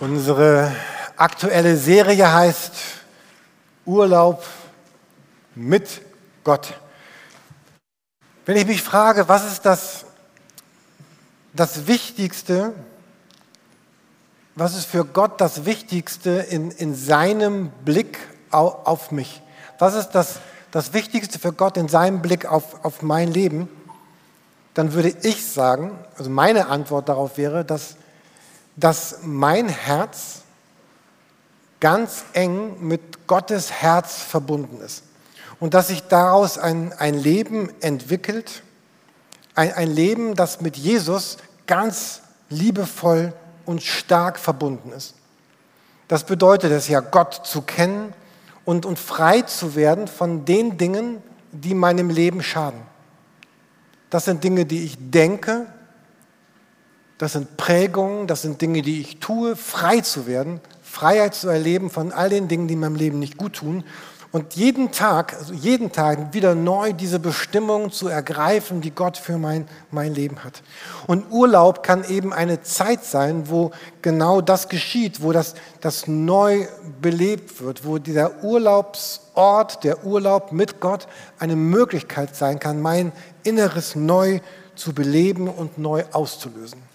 Unsere aktuelle Serie heißt Urlaub mit Gott. Wenn ich mich frage, was ist das, das Wichtigste, was ist für Gott das Wichtigste in, in seinem Blick auf, auf mich? Was ist das, das Wichtigste für Gott in seinem Blick auf, auf mein Leben? Dann würde ich sagen, also meine Antwort darauf wäre, dass dass mein Herz ganz eng mit Gottes Herz verbunden ist und dass sich daraus ein, ein Leben entwickelt, ein, ein Leben, das mit Jesus ganz liebevoll und stark verbunden ist. Das bedeutet es ja, Gott zu kennen und, und frei zu werden von den Dingen, die meinem Leben schaden. Das sind Dinge, die ich denke, das sind Prägungen, das sind Dinge, die ich tue, frei zu werden, Freiheit zu erleben von all den Dingen, die meinem Leben nicht gut tun. Und jeden Tag, also jeden Tag wieder neu diese Bestimmung zu ergreifen, die Gott für mein, mein Leben hat. Und Urlaub kann eben eine Zeit sein, wo genau das geschieht, wo das, das neu belebt wird, wo dieser Urlaubsort, der Urlaub mit Gott eine Möglichkeit sein kann, mein Inneres neu zu beleben und neu auszulösen.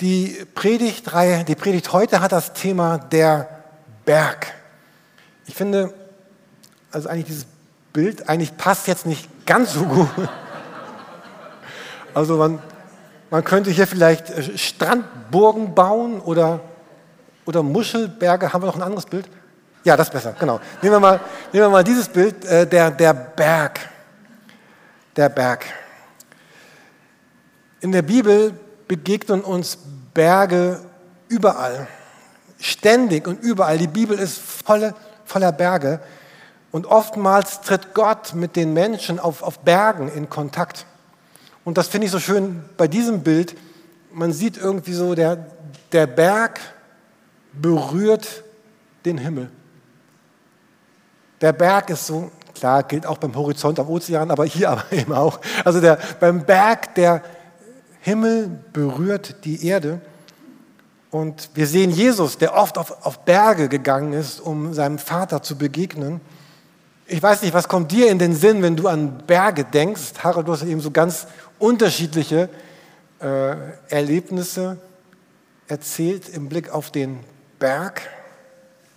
Die Predigtreihe, die Predigt heute hat das Thema der Berg. Ich finde, also eigentlich dieses Bild eigentlich passt jetzt nicht ganz so gut. Also man, man könnte hier vielleicht äh, Strandburgen bauen oder, oder Muschelberge. Haben wir noch ein anderes Bild? Ja, das ist besser, genau. Nehmen wir mal, nehmen wir mal dieses Bild, äh, der, der Berg. Der Berg. In der Bibel begegnen uns Berge überall, ständig und überall. Die Bibel ist volle, voller Berge. Und oftmals tritt Gott mit den Menschen auf, auf Bergen in Kontakt. Und das finde ich so schön bei diesem Bild. Man sieht irgendwie so, der, der Berg berührt den Himmel. Der Berg ist so, klar, gilt auch beim Horizont am Ozean, aber hier aber eben auch. Also der, beim Berg, der Himmel berührt die Erde. Und wir sehen Jesus, der oft auf, auf Berge gegangen ist, um seinem Vater zu begegnen. Ich weiß nicht, was kommt dir in den Sinn, wenn du an Berge denkst? Harald, du hast eben so ganz unterschiedliche äh, Erlebnisse erzählt im Blick auf den Berg.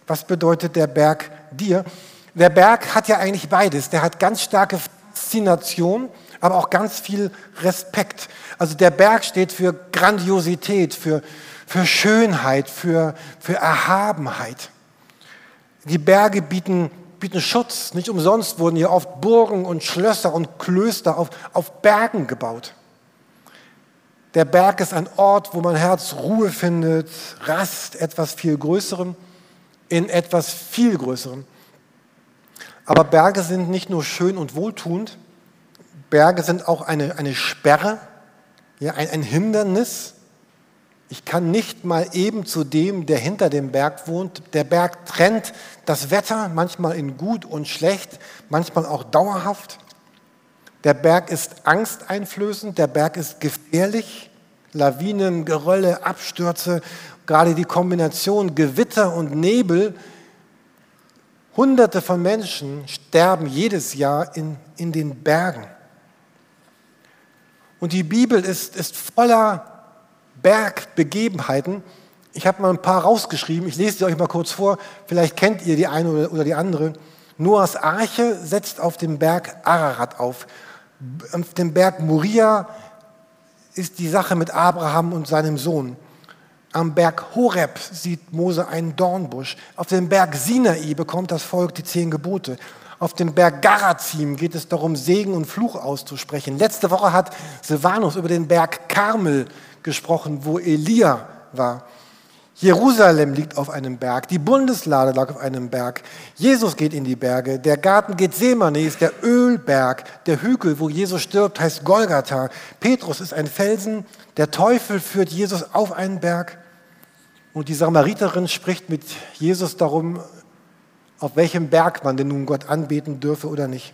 Was bedeutet der Berg dir? Der Berg hat ja eigentlich beides. Der hat ganz starke Faszination aber auch ganz viel Respekt. Also der Berg steht für Grandiosität, für, für Schönheit, für, für Erhabenheit. Die Berge bieten, bieten Schutz. Nicht umsonst wurden hier oft Burgen und Schlösser und Klöster auf, auf Bergen gebaut. Der Berg ist ein Ort, wo mein Herz Ruhe findet, Rast, etwas viel Größerem, in etwas viel Größerem. Aber Berge sind nicht nur schön und wohltuend, Berge sind auch eine, eine Sperre, ja, ein, ein Hindernis. Ich kann nicht mal eben zu dem, der hinter dem Berg wohnt. Der Berg trennt das Wetter, manchmal in gut und schlecht, manchmal auch dauerhaft. Der Berg ist angsteinflößend, der Berg ist gefährlich. Lawinen, Gerölle, Abstürze, gerade die Kombination Gewitter und Nebel. Hunderte von Menschen sterben jedes Jahr in, in den Bergen. Und die Bibel ist, ist voller Bergbegebenheiten. Ich habe mal ein paar rausgeschrieben. Ich lese sie euch mal kurz vor. Vielleicht kennt ihr die eine oder die andere. Noahs Arche setzt auf dem Berg Ararat auf. Auf dem Berg Moria ist die Sache mit Abraham und seinem Sohn. Am Berg Horeb sieht Mose einen Dornbusch. Auf dem Berg Sinai bekommt das Volk die zehn Gebote. Auf dem Berg Garazim geht es darum, Segen und Fluch auszusprechen. Letzte Woche hat Silvanus über den Berg Karmel gesprochen, wo Elia war. Jerusalem liegt auf einem Berg, die Bundeslade lag auf einem Berg, Jesus geht in die Berge, der Garten Gethsemane ist der Ölberg, der Hügel, wo Jesus stirbt, heißt Golgatha, Petrus ist ein Felsen, der Teufel führt Jesus auf einen Berg und die Samariterin spricht mit Jesus darum, auf welchem Berg man denn nun Gott anbeten dürfe oder nicht.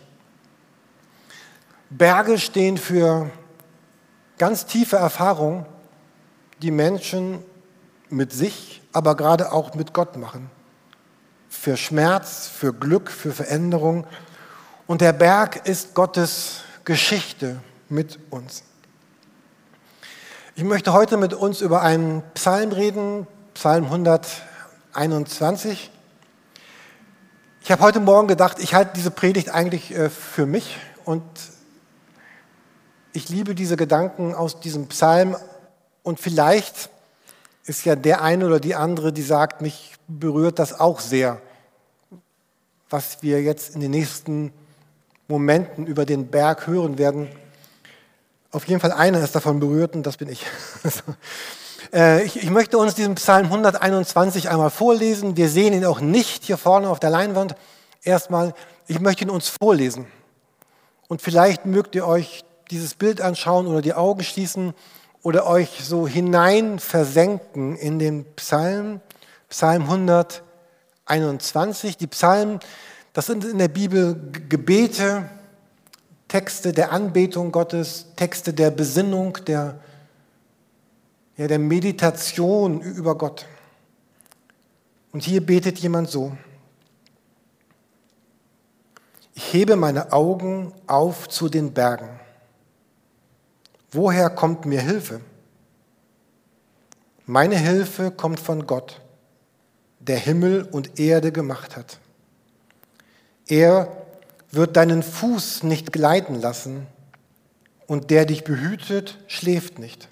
Berge stehen für ganz tiefe Erfahrungen, die Menschen mit sich, aber gerade auch mit Gott machen. Für Schmerz, für Glück, für Veränderung. Und der Berg ist Gottes Geschichte mit uns. Ich möchte heute mit uns über einen Psalm reden, Psalm 121. Ich habe heute Morgen gedacht, ich halte diese Predigt eigentlich äh, für mich und ich liebe diese Gedanken aus diesem Psalm und vielleicht ist ja der eine oder die andere, die sagt, mich berührt das auch sehr, was wir jetzt in den nächsten Momenten über den Berg hören werden. Auf jeden Fall einer ist davon berührt und das bin ich. Äh, ich. Ich möchte uns diesen Psalm 121 einmal vorlesen. Wir sehen ihn auch nicht hier vorne auf der Leinwand. Erstmal, ich möchte ihn uns vorlesen. Und vielleicht mögt ihr euch dieses Bild anschauen oder die Augen schließen oder euch so hinein versenken in den Psalm, Psalm 121. Die Psalmen, das sind in der Bibel Gebete, Texte der Anbetung Gottes, Texte der Besinnung, der, ja, der Meditation über Gott. Und hier betet jemand so. Ich hebe meine Augen auf zu den Bergen. Woher kommt mir Hilfe? Meine Hilfe kommt von Gott, der Himmel und Erde gemacht hat. Er wird deinen Fuß nicht gleiten lassen und der dich behütet, schläft nicht.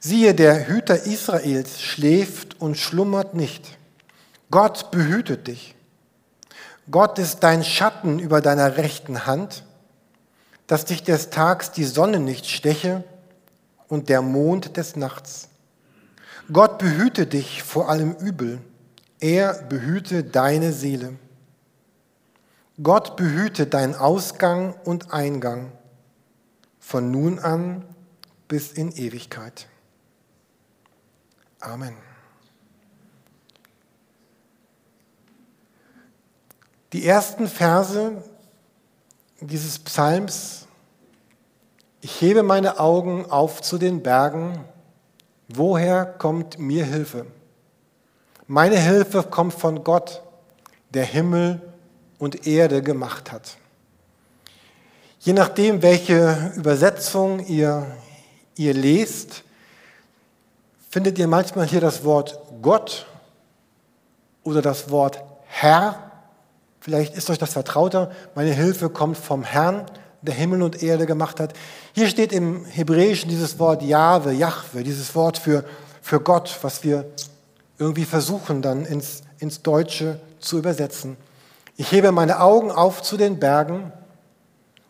Siehe, der Hüter Israels schläft und schlummert nicht. Gott behütet dich. Gott ist dein Schatten über deiner rechten Hand dass dich des Tags die Sonne nicht steche und der Mond des Nachts. Gott behüte dich vor allem Übel. Er behüte deine Seele. Gott behüte dein Ausgang und Eingang von nun an bis in Ewigkeit. Amen. Die ersten Verse dieses Psalms, ich hebe meine Augen auf zu den Bergen, woher kommt mir Hilfe? Meine Hilfe kommt von Gott, der Himmel und Erde gemacht hat. Je nachdem, welche Übersetzung ihr, ihr lest, findet ihr manchmal hier das Wort Gott oder das Wort Herr Vielleicht ist euch das vertrauter. Meine Hilfe kommt vom Herrn, der Himmel und Erde gemacht hat. Hier steht im Hebräischen dieses Wort Jahwe, Jahwe, dieses Wort für, für Gott, was wir irgendwie versuchen dann ins, ins Deutsche zu übersetzen. Ich hebe meine Augen auf zu den Bergen.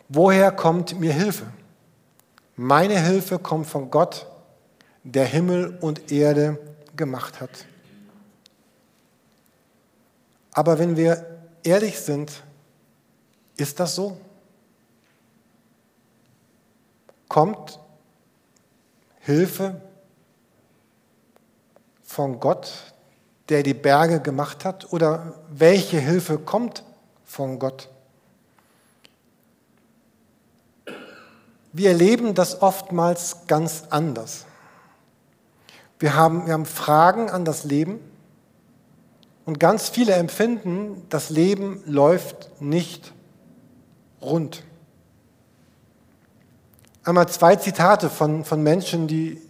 Woher kommt mir Hilfe? Meine Hilfe kommt von Gott, der Himmel und Erde gemacht hat. Aber wenn wir ehrlich sind, ist das so? Kommt Hilfe von Gott, der die Berge gemacht hat? Oder welche Hilfe kommt von Gott? Wir erleben das oftmals ganz anders. Wir haben, wir haben Fragen an das Leben und ganz viele empfinden, das Leben läuft nicht rund. Einmal zwei Zitate von, von Menschen, die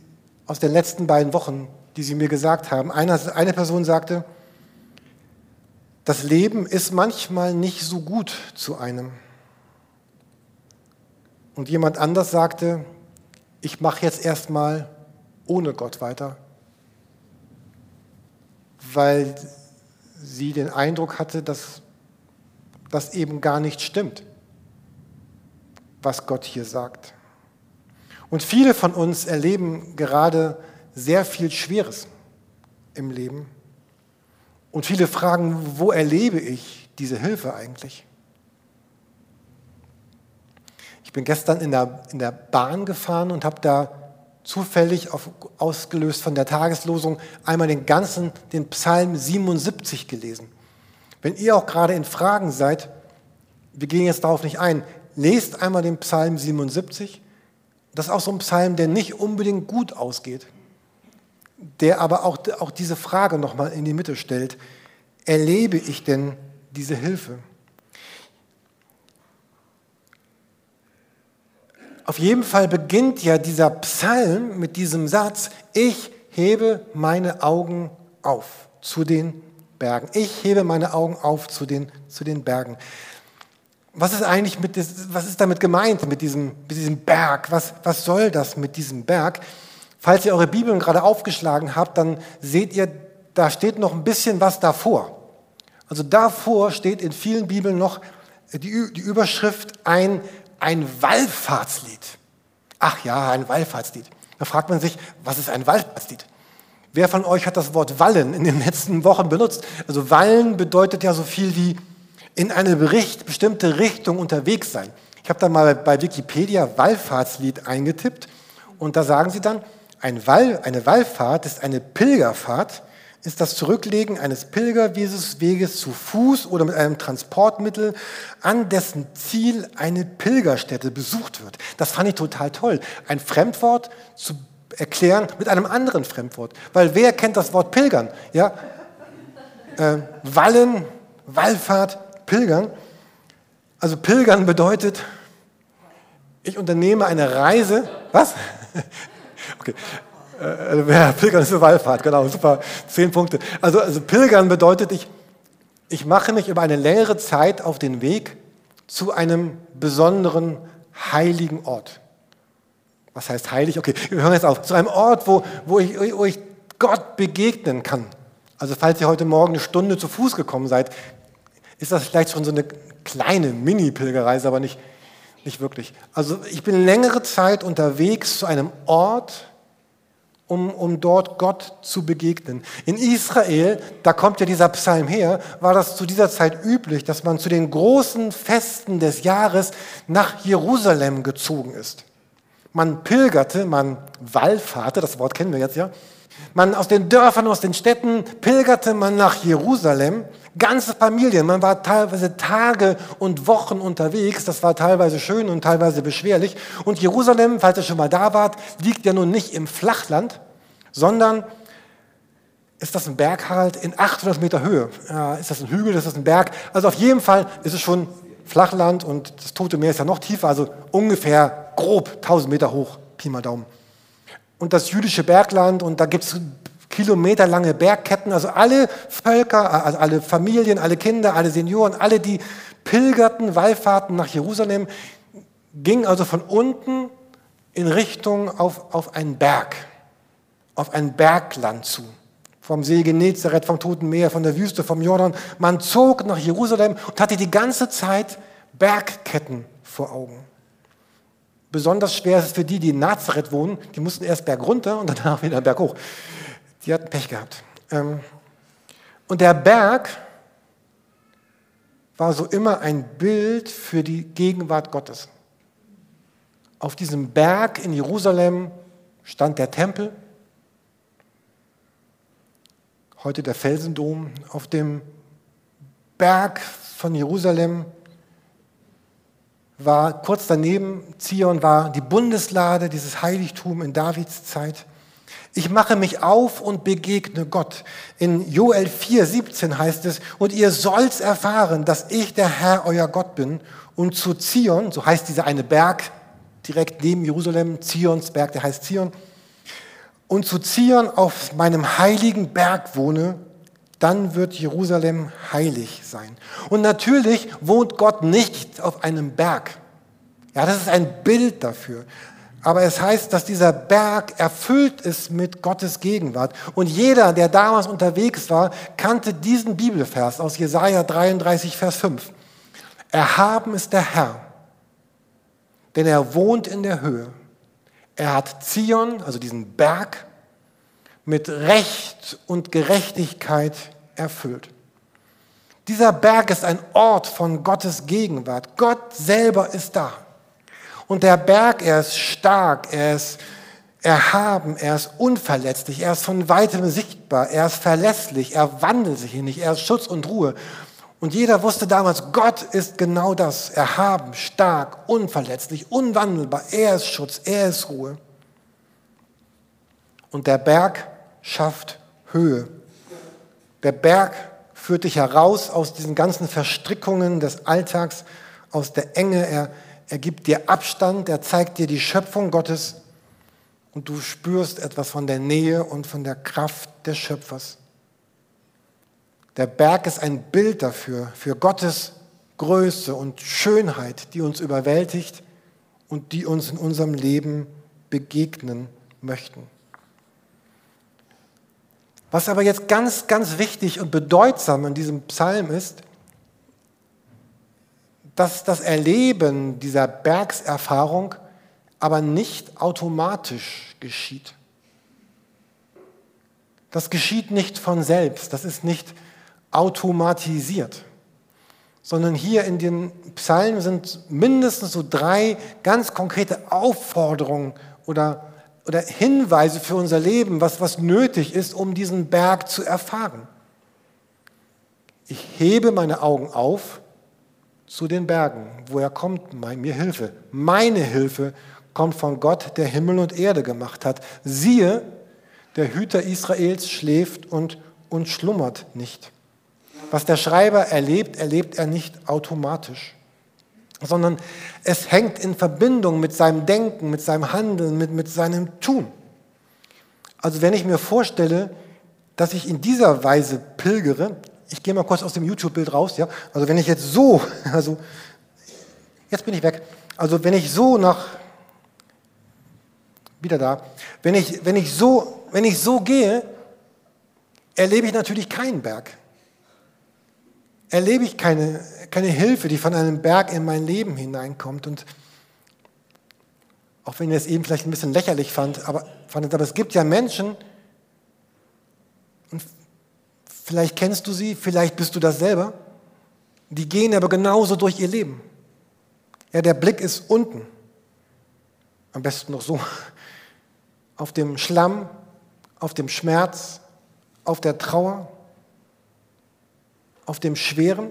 aus den letzten beiden Wochen, die sie mir gesagt haben. Eine, eine Person sagte, das Leben ist manchmal nicht so gut zu einem. Und jemand anders sagte, ich mache jetzt erstmal ohne Gott weiter, weil sie den Eindruck hatte, dass das eben gar nicht stimmt, was Gott hier sagt. Und viele von uns erleben gerade sehr viel Schweres im Leben. Und viele fragen, wo erlebe ich diese Hilfe eigentlich? Ich bin gestern in der, in der Bahn gefahren und habe da zufällig auf, ausgelöst von der Tageslosung einmal den ganzen, den Psalm 77 gelesen. Wenn ihr auch gerade in Fragen seid, wir gehen jetzt darauf nicht ein, lest einmal den Psalm 77. Das ist auch so ein Psalm, der nicht unbedingt gut ausgeht. der aber auch, auch diese Frage nochmal in die Mitte stellt. Erlebe ich denn diese Hilfe? Auf jeden Fall beginnt ja dieser Psalm mit diesem Satz, ich hebe meine Augen auf zu den Bergen. Ich hebe meine Augen auf zu den, zu den Bergen. Was ist eigentlich mit, was ist damit gemeint mit diesem, mit diesem Berg? Was, was soll das mit diesem Berg? Falls ihr eure Bibeln gerade aufgeschlagen habt, dann seht ihr, da steht noch ein bisschen was davor. Also davor steht in vielen Bibeln noch die, die Überschrift ein, ein Wallfahrtslied. Ach ja, ein Wallfahrtslied. Da fragt man sich, was ist ein Wallfahrtslied? Wer von euch hat das Wort Wallen in den letzten Wochen benutzt? Also Wallen bedeutet ja so viel wie in eine bestimmte Richtung unterwegs sein. Ich habe da mal bei Wikipedia Wallfahrtslied eingetippt und da sagen sie dann, ein Wall, eine Wallfahrt ist eine Pilgerfahrt, ist das Zurücklegen eines Pilgerweges zu Fuß oder mit einem Transportmittel, an dessen Ziel eine Pilgerstätte besucht wird. Das fand ich total toll. Ein Fremdwort zu erklären mit einem anderen Fremdwort. Weil wer kennt das Wort Pilgern? Ja? Äh, Wallen, Wallfahrt, Pilgern. Also Pilgern bedeutet, ich unternehme eine Reise. Was? Okay. Äh, ja, Pilgern ist eine Wallfahrt, genau, super, zehn Punkte. Also, also Pilgern bedeutet, ich, ich mache mich über eine längere Zeit auf den Weg zu einem besonderen heiligen Ort. Was heißt heilig? Okay, wir hören jetzt auf. Zu einem Ort, wo, wo, ich, wo ich Gott begegnen kann. Also falls ihr heute Morgen eine Stunde zu Fuß gekommen seid, ist das vielleicht schon so eine kleine Mini-Pilgerreise, aber nicht, nicht wirklich. Also ich bin längere Zeit unterwegs zu einem Ort, um, um dort Gott zu begegnen. In Israel, da kommt ja dieser Psalm her, war das zu dieser Zeit üblich, dass man zu den großen Festen des Jahres nach Jerusalem gezogen ist. Man pilgerte, man wallfahrte, das Wort kennen wir jetzt ja. Man aus den Dörfern, aus den Städten pilgerte man nach Jerusalem ganze Familien. Man war teilweise Tage und Wochen unterwegs. Das war teilweise schön und teilweise beschwerlich. Und Jerusalem, falls ihr schon mal da wart, liegt ja nun nicht im Flachland, sondern ist das ein Berg halt in 800 Meter Höhe. Ist das ein Hügel, ist das ein Berg? Also auf jeden Fall ist es schon Flachland und das Tote Meer ist ja noch tiefer, also ungefähr grob 1000 Meter hoch, Pi mal Daumen. Und das jüdische Bergland und da gibt es kilometerlange Bergketten, also alle Völker, also alle Familien, alle Kinder, alle Senioren, alle, die pilgerten, Wallfahrten nach Jerusalem, gingen also von unten in Richtung auf, auf einen Berg, auf ein Bergland zu. Vom See Genezareth, vom Toten Meer, von der Wüste, vom Jordan. Man zog nach Jerusalem und hatte die ganze Zeit Bergketten vor Augen. Besonders schwer ist es für die, die in Nazareth wohnen. Die mussten erst berg runter und danach wieder berg hoch. Die hatten Pech gehabt. Ähm, und der Berg war so immer ein Bild für die Gegenwart Gottes. Auf diesem Berg in Jerusalem stand der Tempel, heute der Felsendom. Auf dem Berg von Jerusalem war kurz daneben, Zion war die Bundeslade, dieses Heiligtum in Davids Zeit. Ich mache mich auf und begegne Gott. In Joel 4, 17 heißt es, und ihr sollt erfahren, dass ich der Herr, euer Gott bin. Und zu Zion, so heißt dieser eine Berg direkt neben Jerusalem, Zionsberg, der heißt Zion. Und zu Zion auf meinem heiligen Berg wohne, dann wird Jerusalem heilig sein. Und natürlich wohnt Gott nicht auf einem Berg. Ja, das ist ein Bild dafür. Aber es heißt, dass dieser Berg erfüllt ist mit Gottes Gegenwart. Und jeder, der damals unterwegs war, kannte diesen Bibelvers aus Jesaja 33, Vers 5. Erhaben ist der Herr, denn er wohnt in der Höhe. Er hat Zion, also diesen Berg, mit Recht und Gerechtigkeit erfüllt. Dieser Berg ist ein Ort von Gottes Gegenwart. Gott selber ist da. Und der Berg, er ist stark, er ist erhaben, er ist unverletzlich, er ist von weitem sichtbar, er ist verlässlich, er wandelt sich hier nicht, er ist Schutz und Ruhe. Und jeder wusste damals, Gott ist genau das, erhaben, stark, unverletzlich, unwandelbar, er ist Schutz, er ist Ruhe. Und der Berg schafft Höhe. Der Berg führt dich heraus aus diesen ganzen Verstrickungen des Alltags, aus der Enge. Er, er gibt dir Abstand, er zeigt dir die Schöpfung Gottes und du spürst etwas von der Nähe und von der Kraft des Schöpfers. Der Berg ist ein Bild dafür, für Gottes Größe und Schönheit, die uns überwältigt und die uns in unserem Leben begegnen möchten. Was aber jetzt ganz, ganz wichtig und bedeutsam in diesem Psalm ist, dass das Erleben dieser Bergserfahrung aber nicht automatisch geschieht. Das geschieht nicht von selbst, das ist nicht automatisiert, sondern hier in den Psalmen sind mindestens so drei ganz konkrete Aufforderungen oder oder Hinweise für unser Leben, was, was nötig ist, um diesen Berg zu erfahren. Ich hebe meine Augen auf zu den Bergen. Woher kommt mir Hilfe? Meine Hilfe kommt von Gott, der Himmel und Erde gemacht hat. Siehe, der Hüter Israels schläft und, und schlummert nicht. Was der Schreiber erlebt, erlebt er nicht automatisch sondern es hängt in Verbindung mit seinem Denken, mit seinem Handeln, mit, mit seinem Tun. Also wenn ich mir vorstelle, dass ich in dieser Weise pilgere, ich gehe mal kurz aus dem YouTube-Bild raus, ja, also wenn ich jetzt so, also jetzt bin ich weg, also wenn ich so nach, wieder da, wenn ich, wenn ich, so, wenn ich so gehe, erlebe ich natürlich keinen Berg erlebe ich keine, keine Hilfe, die von einem Berg in mein Leben hineinkommt. Und auch wenn ihr es eben vielleicht ein bisschen lächerlich fand, aber, fandet, aber es gibt ja Menschen, und vielleicht kennst du sie, vielleicht bist du das selber, die gehen aber genauso durch ihr Leben. Ja, der Blick ist unten. Am besten noch so. Auf dem Schlamm, auf dem Schmerz, auf der Trauer auf dem Schweren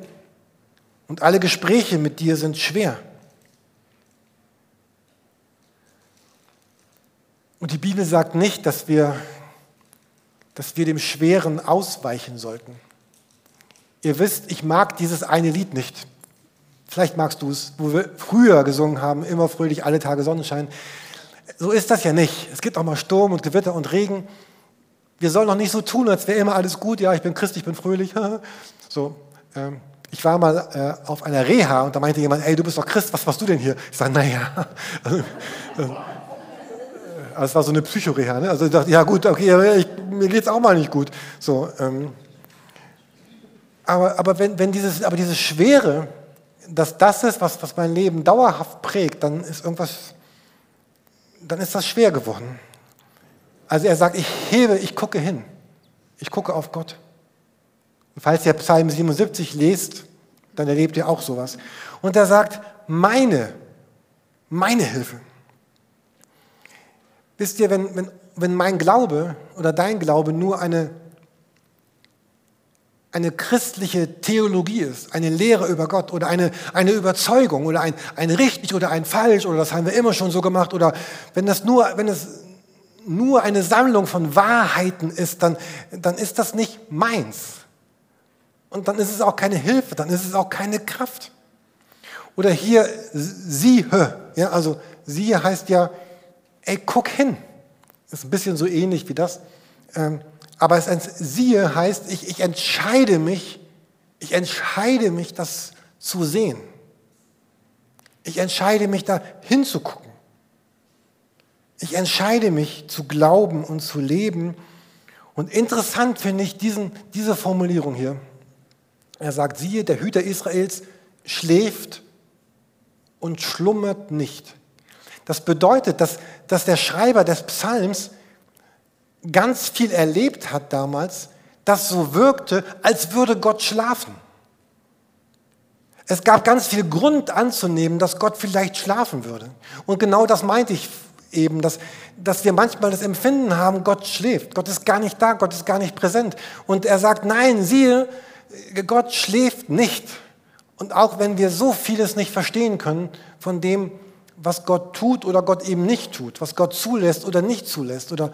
und alle Gespräche mit dir sind schwer. Und die Bibel sagt nicht, dass wir, dass wir dem Schweren ausweichen sollten. Ihr wisst, ich mag dieses eine Lied nicht. Vielleicht magst du es, wo wir früher gesungen haben, immer fröhlich, alle Tage Sonnenschein. So ist das ja nicht. Es gibt auch mal Sturm und Gewitter und Regen. Wir sollen noch nicht so tun, als wäre immer alles gut. Ja, ich bin Christ, ich bin fröhlich. So, ähm, ich war mal äh, auf einer Reha und da meinte jemand, ey, du bist doch Christ, was machst du denn hier? Ich sage, naja. Also, äh, es war so eine Psychoreha. Ne? Also ich dachte, ja gut, okay, ich, mir geht es auch mal nicht gut. So, ähm, aber aber wenn, wenn dieses, aber diese Schwere, dass das ist, was, was mein Leben dauerhaft prägt, dann ist irgendwas, dann ist das schwer geworden. Also er sagt, ich hebe, ich gucke hin. Ich gucke auf Gott. Falls ihr Psalm 77 lest, dann erlebt ihr auch sowas. Und er sagt, meine, meine Hilfe. Wisst ihr, wenn, wenn, wenn mein Glaube oder dein Glaube nur eine, eine christliche Theologie ist, eine Lehre über Gott oder eine, eine Überzeugung oder ein, ein richtig oder ein falsch oder das haben wir immer schon so gemacht oder wenn das nur, wenn es nur eine Sammlung von Wahrheiten ist, dann, dann ist das nicht meins. Und dann ist es auch keine Hilfe, dann ist es auch keine Kraft. Oder hier siehe, ja, also siehe heißt ja, ey, guck hin. Ist ein bisschen so ähnlich wie das. Ähm, aber es siehe heißt, ich, ich entscheide mich, ich entscheide mich, das zu sehen. Ich entscheide mich, da hinzugucken. Ich entscheide mich zu glauben und zu leben. Und interessant finde ich diesen, diese Formulierung hier. Er sagt, siehe, der Hüter Israels schläft und schlummert nicht. Das bedeutet, dass, dass der Schreiber des Psalms ganz viel erlebt hat damals, das so wirkte, als würde Gott schlafen. Es gab ganz viel Grund anzunehmen, dass Gott vielleicht schlafen würde. Und genau das meinte ich eben, dass, dass wir manchmal das Empfinden haben, Gott schläft. Gott ist gar nicht da, Gott ist gar nicht präsent. Und er sagt, nein, siehe, Gott schläft nicht. Und auch wenn wir so vieles nicht verstehen können von dem, was Gott tut oder Gott eben nicht tut, was Gott zulässt oder nicht zulässt, oder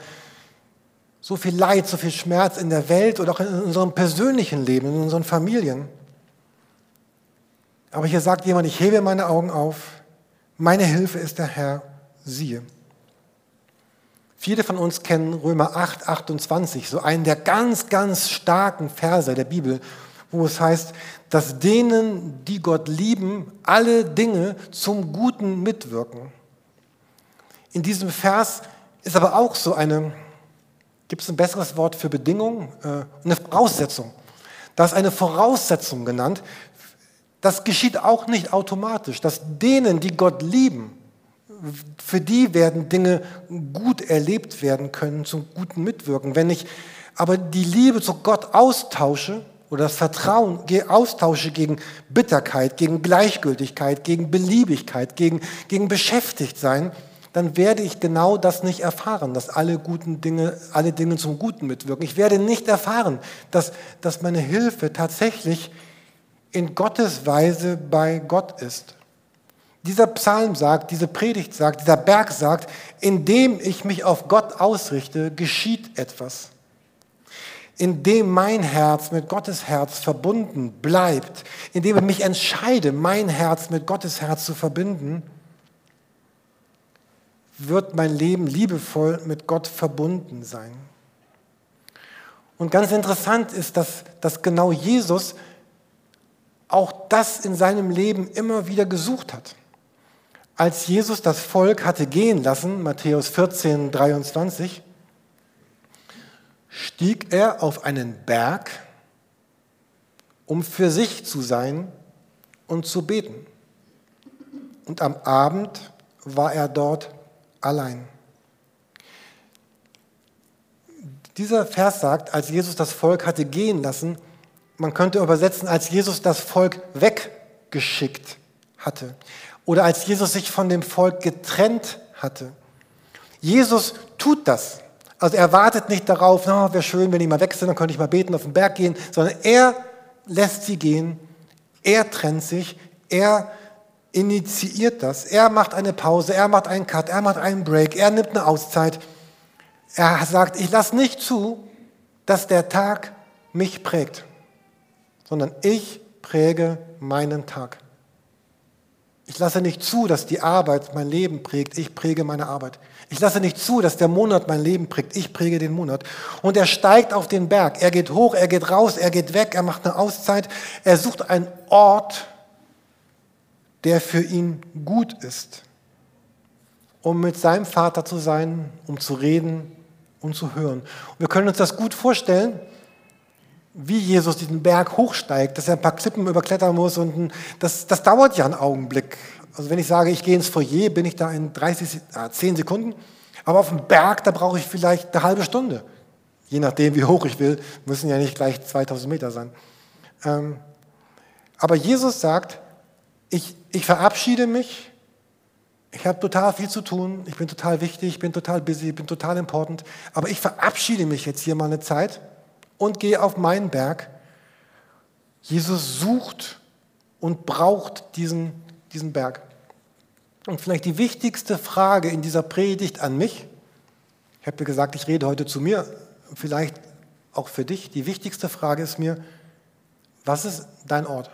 so viel Leid, so viel Schmerz in der Welt und auch in unserem persönlichen Leben, in unseren Familien. Aber hier sagt jemand, ich hebe meine Augen auf, meine Hilfe ist der Herr, siehe. Viele von uns kennen Römer 8, 28, so einen der ganz, ganz starken Verse der Bibel, wo es heißt, dass denen, die Gott lieben, alle Dinge zum Guten mitwirken. In diesem Vers ist aber auch so eine, gibt es ein besseres Wort für Bedingung? Äh, eine Voraussetzung. Da ist eine Voraussetzung genannt. Das geschieht auch nicht automatisch, dass denen, die Gott lieben, für die werden Dinge gut erlebt werden können, zum guten Mitwirken. Wenn ich aber die Liebe zu Gott austausche oder das Vertrauen austausche gegen Bitterkeit, gegen Gleichgültigkeit, gegen Beliebigkeit, gegen, gegen Beschäftigtsein, dann werde ich genau das nicht erfahren, dass alle guten Dinge, alle Dinge zum Guten mitwirken. Ich werde nicht erfahren, dass, dass meine Hilfe tatsächlich in Gottes Weise bei Gott ist. Dieser Psalm sagt, diese Predigt sagt, dieser Berg sagt, indem ich mich auf Gott ausrichte, geschieht etwas. Indem mein Herz mit Gottes Herz verbunden bleibt, indem ich mich entscheide, mein Herz mit Gottes Herz zu verbinden, wird mein Leben liebevoll mit Gott verbunden sein. Und ganz interessant ist, dass, dass genau Jesus auch das in seinem Leben immer wieder gesucht hat. Als Jesus das Volk hatte gehen lassen, Matthäus 14, 23, stieg er auf einen Berg, um für sich zu sein und zu beten. Und am Abend war er dort allein. Dieser Vers sagt, als Jesus das Volk hatte gehen lassen, man könnte übersetzen, als Jesus das Volk weggeschickt hatte oder als Jesus sich von dem Volk getrennt hatte. Jesus tut das. Also er wartet nicht darauf, oh, wäre schön, wenn die mal weg sind, dann könnte ich mal beten, auf den Berg gehen, sondern er lässt sie gehen, er trennt sich, er initiiert das. Er macht eine Pause, er macht einen Cut, er macht einen Break, er nimmt eine Auszeit. Er sagt, ich lasse nicht zu, dass der Tag mich prägt, sondern ich präge meinen Tag. Ich lasse nicht zu, dass die Arbeit mein Leben prägt, ich präge meine Arbeit. Ich lasse nicht zu, dass der Monat mein Leben prägt, ich präge den Monat. Und er steigt auf den Berg, er geht hoch, er geht raus, er geht weg, er macht eine Auszeit, er sucht einen Ort, der für ihn gut ist, um mit seinem Vater zu sein, um zu reden und zu hören. Und wir können uns das gut vorstellen, wie Jesus diesen Berg hochsteigt, dass er ein paar Klippen überklettern muss und das, das dauert ja einen Augenblick. Also wenn ich sage, ich gehe ins Foyer, bin ich da in 30, äh, 10 Sekunden. Aber auf dem Berg, da brauche ich vielleicht eine halbe Stunde. Je nachdem, wie hoch ich will, müssen ja nicht gleich 2000 Meter sein. Ähm, aber Jesus sagt, ich, ich verabschiede mich, ich habe total viel zu tun, ich bin total wichtig, ich bin total busy, ich bin total important, aber ich verabschiede mich jetzt hier mal eine Zeit und gehe auf meinen Berg. Jesus sucht und braucht diesen, diesen Berg. Und vielleicht die wichtigste Frage in dieser Predigt an mich, ich habe gesagt, ich rede heute zu mir, vielleicht auch für dich, die wichtigste Frage ist mir, was ist dein Ort?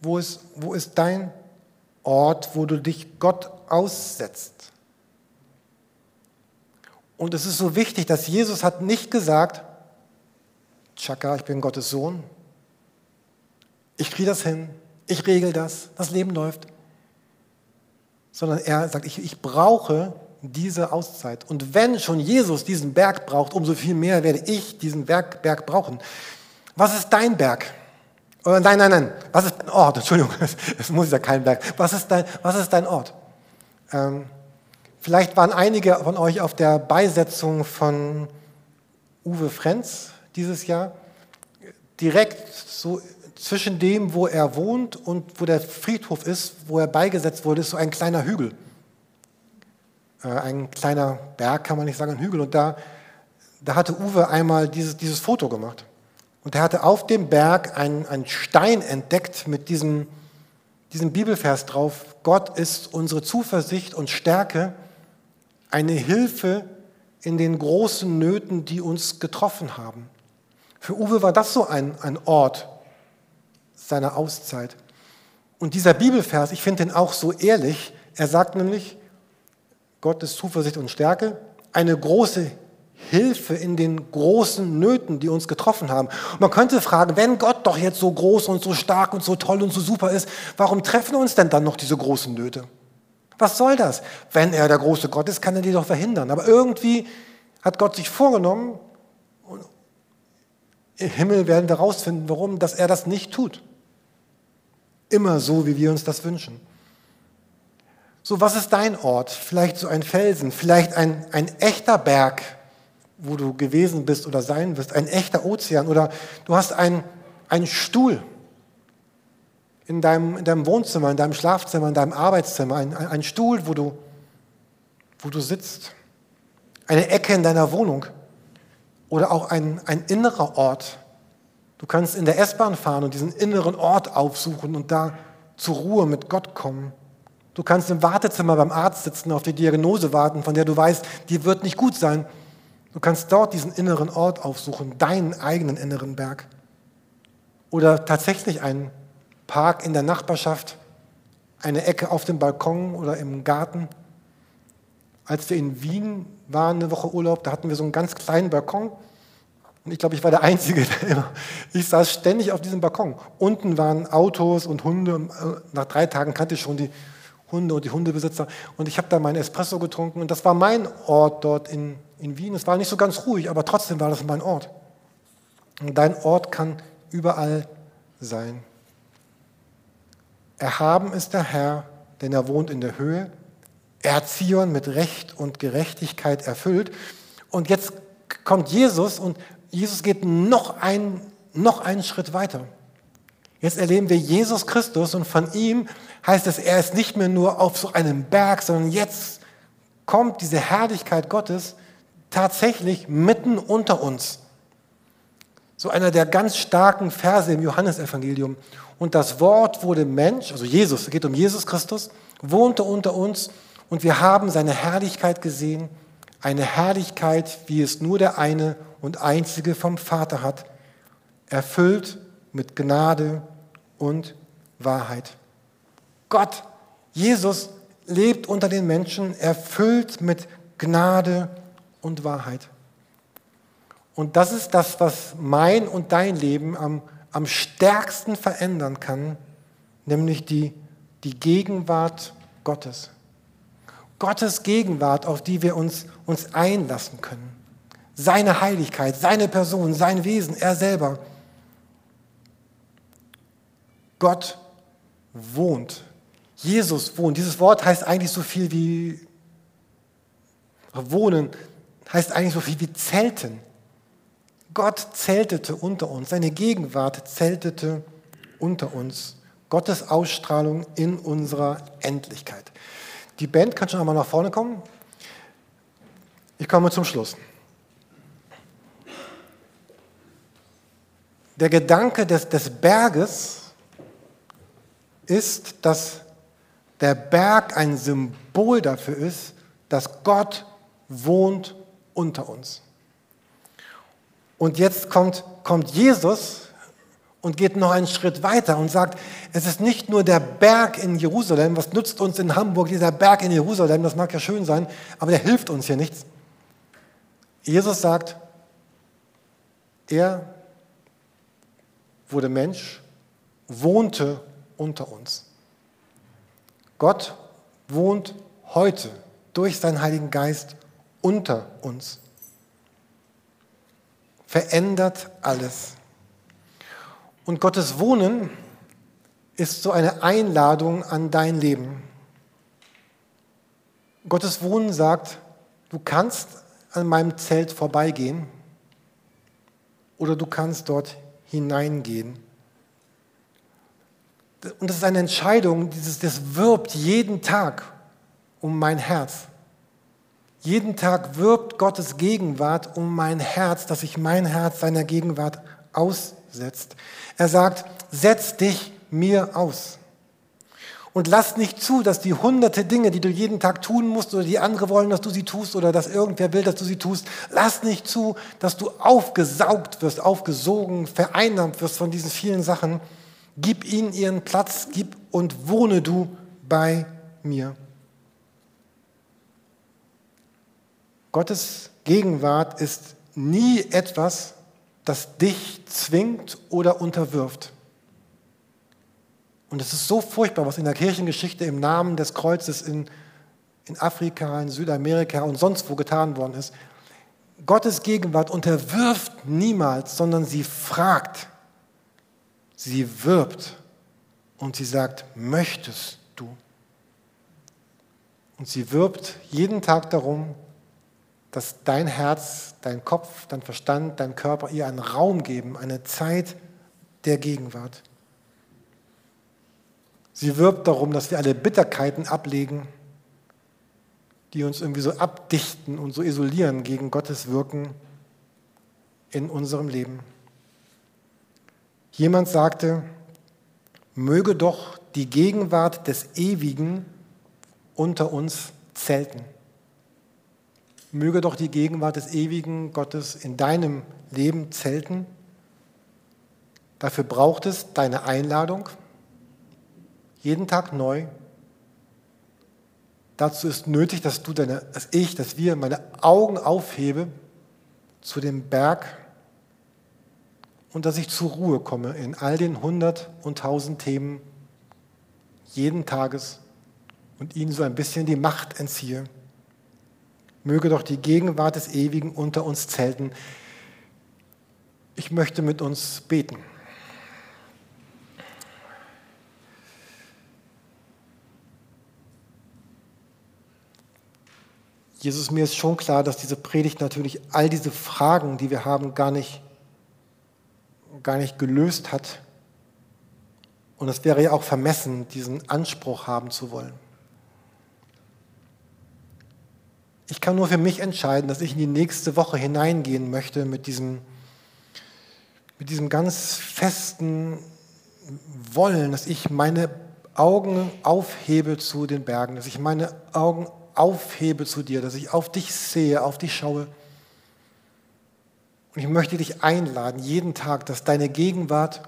Wo ist, wo ist dein Ort, wo du dich Gott aussetzt? Und es ist so wichtig, dass Jesus hat nicht gesagt, Chaka, ich bin Gottes Sohn, ich kriege das hin, ich regel das, das Leben läuft. Sondern er sagt, ich, ich brauche diese Auszeit. Und wenn schon Jesus diesen Berg braucht, umso viel mehr werde ich diesen Berg, Berg brauchen. Was ist dein Berg? Oder nein, nein, nein. Was ist dein Ort? Entschuldigung, es muss ja kein Berg. Was ist dein, was ist dein Ort? Ähm, Vielleicht waren einige von euch auf der Beisetzung von Uwe Frenz dieses Jahr. Direkt so zwischen dem, wo er wohnt und wo der Friedhof ist, wo er beigesetzt wurde, ist so ein kleiner Hügel. Äh, ein kleiner Berg kann man nicht sagen, ein Hügel. Und da, da hatte Uwe einmal dieses, dieses Foto gemacht. Und er hatte auf dem Berg einen, einen Stein entdeckt mit diesem, diesem Bibelvers drauf. Gott ist unsere Zuversicht und Stärke eine Hilfe in den großen Nöten, die uns getroffen haben. Für Uwe war das so ein, ein Ort seiner Auszeit. Und dieser Bibelvers, ich finde den auch so ehrlich. Er sagt nämlich, Gott ist Zuversicht und Stärke, eine große Hilfe in den großen Nöten, die uns getroffen haben. Und man könnte fragen, wenn Gott doch jetzt so groß und so stark und so toll und so super ist, warum treffen uns denn dann noch diese großen Nöte? Was soll das? Wenn er der große Gott ist, kann er die doch verhindern. Aber irgendwie hat Gott sich vorgenommen, im Himmel werden wir herausfinden, warum, dass er das nicht tut. Immer so, wie wir uns das wünschen. So, was ist dein Ort? Vielleicht so ein Felsen, vielleicht ein, ein echter Berg, wo du gewesen bist oder sein wirst, ein echter Ozean oder du hast einen, einen Stuhl in deinem, in deinem Wohnzimmer, in deinem Schlafzimmer, in deinem Arbeitszimmer, ein, ein Stuhl, wo du, wo du sitzt, eine Ecke in deiner Wohnung oder auch ein, ein innerer Ort. Du kannst in der S-Bahn fahren und diesen inneren Ort aufsuchen und da zur Ruhe mit Gott kommen. Du kannst im Wartezimmer beim Arzt sitzen, auf die Diagnose warten, von der du weißt, die wird nicht gut sein. Du kannst dort diesen inneren Ort aufsuchen, deinen eigenen inneren Berg. Oder tatsächlich einen Park in der Nachbarschaft, eine Ecke auf dem Balkon oder im Garten. Als wir in Wien waren, eine Woche Urlaub, da hatten wir so einen ganz kleinen Balkon. Und ich glaube, ich war der Einzige, der immer, ich saß ständig auf diesem Balkon. Unten waren Autos und Hunde. Und äh, nach drei Tagen kannte ich schon die Hunde und die Hundebesitzer. Und ich habe da meinen Espresso getrunken. Und das war mein Ort dort in, in Wien. Es war nicht so ganz ruhig, aber trotzdem war das mein Ort. Und dein Ort kann überall sein. Erhaben ist der Herr, denn er wohnt in der Höhe. Er hat Zion mit Recht und Gerechtigkeit erfüllt. Und jetzt kommt Jesus und Jesus geht noch, ein, noch einen Schritt weiter. Jetzt erleben wir Jesus Christus und von ihm heißt es, er ist nicht mehr nur auf so einem Berg, sondern jetzt kommt diese Herrlichkeit Gottes tatsächlich mitten unter uns. So einer der ganz starken Verse im Johannesevangelium. Und das Wort wurde Mensch, also Jesus, es geht um Jesus Christus, wohnte unter uns und wir haben seine Herrlichkeit gesehen, eine Herrlichkeit, wie es nur der eine und einzige vom Vater hat, erfüllt mit Gnade und Wahrheit. Gott, Jesus, lebt unter den Menschen, erfüllt mit Gnade und Wahrheit. Und das ist das, was mein und dein Leben am, am stärksten verändern kann, nämlich die, die Gegenwart Gottes. Gottes Gegenwart, auf die wir uns, uns einlassen können. Seine Heiligkeit, seine Person, sein Wesen, er selber. Gott wohnt. Jesus wohnt. Dieses Wort heißt eigentlich so viel wie wohnen, heißt eigentlich so viel wie zelten. Gott zeltete unter uns, seine Gegenwart zeltete unter uns. Gottes Ausstrahlung in unserer Endlichkeit. Die Band kann schon einmal nach vorne kommen. Ich komme zum Schluss. Der Gedanke des, des Berges ist, dass der Berg ein Symbol dafür ist, dass Gott wohnt unter uns. Und jetzt kommt, kommt Jesus und geht noch einen Schritt weiter und sagt, es ist nicht nur der Berg in Jerusalem, was nützt uns in Hamburg dieser Berg in Jerusalem, das mag ja schön sein, aber der hilft uns hier nichts. Jesus sagt, er wurde Mensch, wohnte unter uns. Gott wohnt heute durch seinen Heiligen Geist unter uns. Verändert alles. Und Gottes Wohnen ist so eine Einladung an dein Leben. Gottes Wohnen sagt, du kannst an meinem Zelt vorbeigehen oder du kannst dort hineingehen. Und das ist eine Entscheidung, das wirbt jeden Tag um mein Herz. Jeden Tag wirbt Gottes Gegenwart um mein Herz, dass sich mein Herz seiner Gegenwart aussetzt. Er sagt, setz dich mir aus. Und lass nicht zu, dass die hunderte Dinge, die du jeden Tag tun musst oder die andere wollen, dass du sie tust oder dass irgendwer will, dass du sie tust, lass nicht zu, dass du aufgesaugt wirst, aufgesogen, vereinnahmt wirst von diesen vielen Sachen. Gib ihnen ihren Platz, gib und wohne du bei mir. Gottes Gegenwart ist nie etwas, das dich zwingt oder unterwirft. Und es ist so furchtbar, was in der Kirchengeschichte im Namen des Kreuzes in, in Afrika, in Südamerika und sonst wo getan worden ist. Gottes Gegenwart unterwirft niemals, sondern sie fragt, sie wirbt und sie sagt, möchtest du? Und sie wirbt jeden Tag darum, dass dein Herz, dein Kopf, dein Verstand, dein Körper ihr einen Raum geben, eine Zeit der Gegenwart. Sie wirbt darum, dass wir alle Bitterkeiten ablegen, die uns irgendwie so abdichten und so isolieren gegen Gottes Wirken in unserem Leben. Jemand sagte, möge doch die Gegenwart des Ewigen unter uns zelten. Möge doch die Gegenwart des ewigen Gottes in deinem Leben zelten. Dafür braucht es deine Einladung, jeden Tag neu. Dazu ist nötig, dass du deine, dass ich, dass wir meine Augen aufhebe zu dem Berg und dass ich zur Ruhe komme in all den hundert und tausend Themen jeden Tages und ihnen so ein bisschen die Macht entziehe. Möge doch die Gegenwart des Ewigen unter uns zelten. Ich möchte mit uns beten. Jesus, mir ist schon klar, dass diese Predigt natürlich all diese Fragen, die wir haben, gar nicht, gar nicht gelöst hat. Und es wäre ja auch vermessen, diesen Anspruch haben zu wollen. Ich kann nur für mich entscheiden, dass ich in die nächste Woche hineingehen möchte mit diesem, mit diesem ganz festen Wollen, dass ich meine Augen aufhebe zu den Bergen, dass ich meine Augen aufhebe zu dir, dass ich auf dich sehe, auf dich schaue. Und ich möchte dich einladen, jeden Tag, dass deine Gegenwart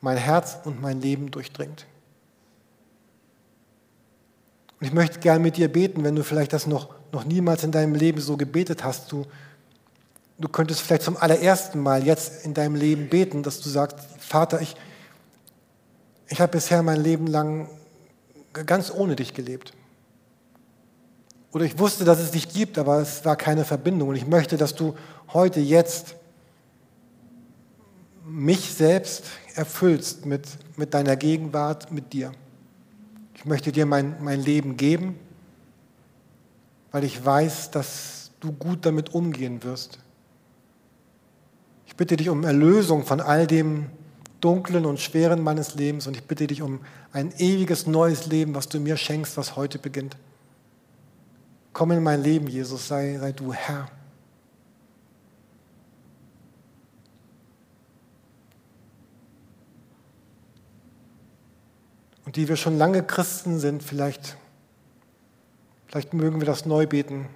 mein Herz und mein Leben durchdringt. Und ich möchte gern mit dir beten, wenn du vielleicht das noch, noch niemals in deinem Leben so gebetet hast. Du, du könntest vielleicht zum allerersten Mal jetzt in deinem Leben beten, dass du sagst, Vater, ich, ich habe bisher mein Leben lang ganz ohne dich gelebt. Oder ich wusste, dass es dich gibt, aber es war keine Verbindung. Und ich möchte, dass du heute, jetzt mich selbst erfüllst mit, mit deiner Gegenwart, mit dir. Ich möchte dir mein, mein Leben geben, weil ich weiß, dass du gut damit umgehen wirst. Ich bitte dich um Erlösung von all dem Dunklen und Schweren meines Lebens und ich bitte dich um ein ewiges neues Leben, was du mir schenkst, was heute beginnt. Komm in mein Leben, Jesus, sei, sei du Herr. Und die wir schon lange Christen sind, vielleicht, vielleicht mögen wir das neu beten.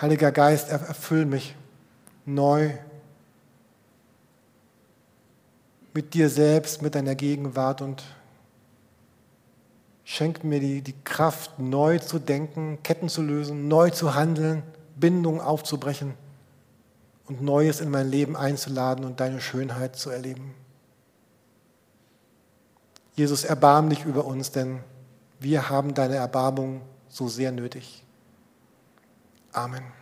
Heiliger Geist, erfüll mich neu mit dir selbst, mit deiner Gegenwart und schenkt mir die, die Kraft, neu zu denken, Ketten zu lösen, neu zu handeln, Bindungen aufzubrechen und Neues in mein Leben einzuladen und deine Schönheit zu erleben. Jesus, erbarm dich über uns, denn wir haben deine Erbarmung so sehr nötig. Amen.